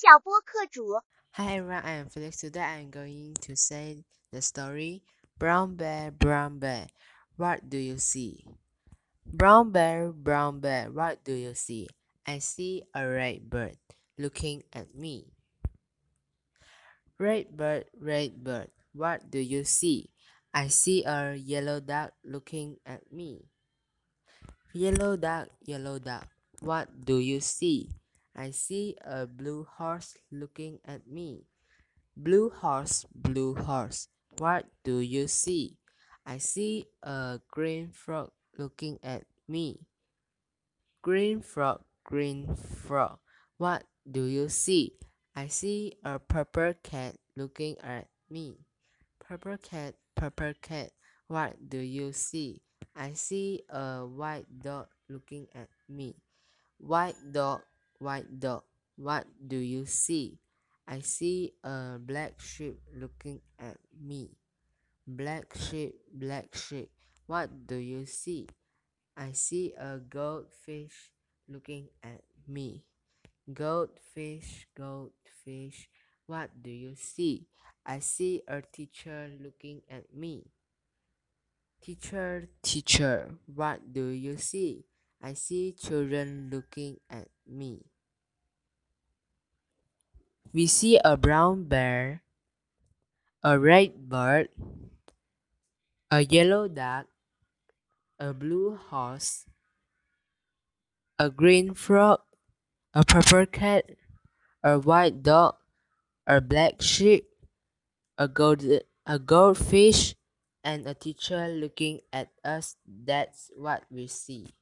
小播客主。 Hi everyone, I am Felix. Today I am going to say the story Brown Bear, Brown Bear, what do you see? Brown Bear, Brown Bear, what do you see? I see a red bird looking at me. Red bird, red bird, what do you see? I see a yellow duck looking at me. Yellow duck, yellow duck, what do you see? I see a blue horse looking at me. Blue horse, blue horse, what do you see? I see a green frog looking at me. Green frog, green frog, what do you see? I see a purple cat looking at me. Purple cat, purple cat, what do you see? I see a white dog looking at me. White dog, white dog, what do you see? I see a black sheep looking at me. Black sheep, black sheep, what do you see? I see a goldfish looking at me. Goldfish, goldfish, what do you see? I see a teacher looking at me. Teacher, teacher, what do you see? I see children looking at me. We see a brown bear, a red bird, a yellow duck, a blue horse, a green frog, a purple cat, a white dog, a black sheep, a gold a goldfish, and a teacher looking at us. That's what we see.